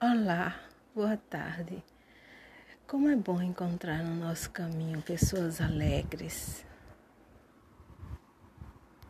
Olá, boa tarde. Como é bom encontrar no nosso caminho pessoas alegres,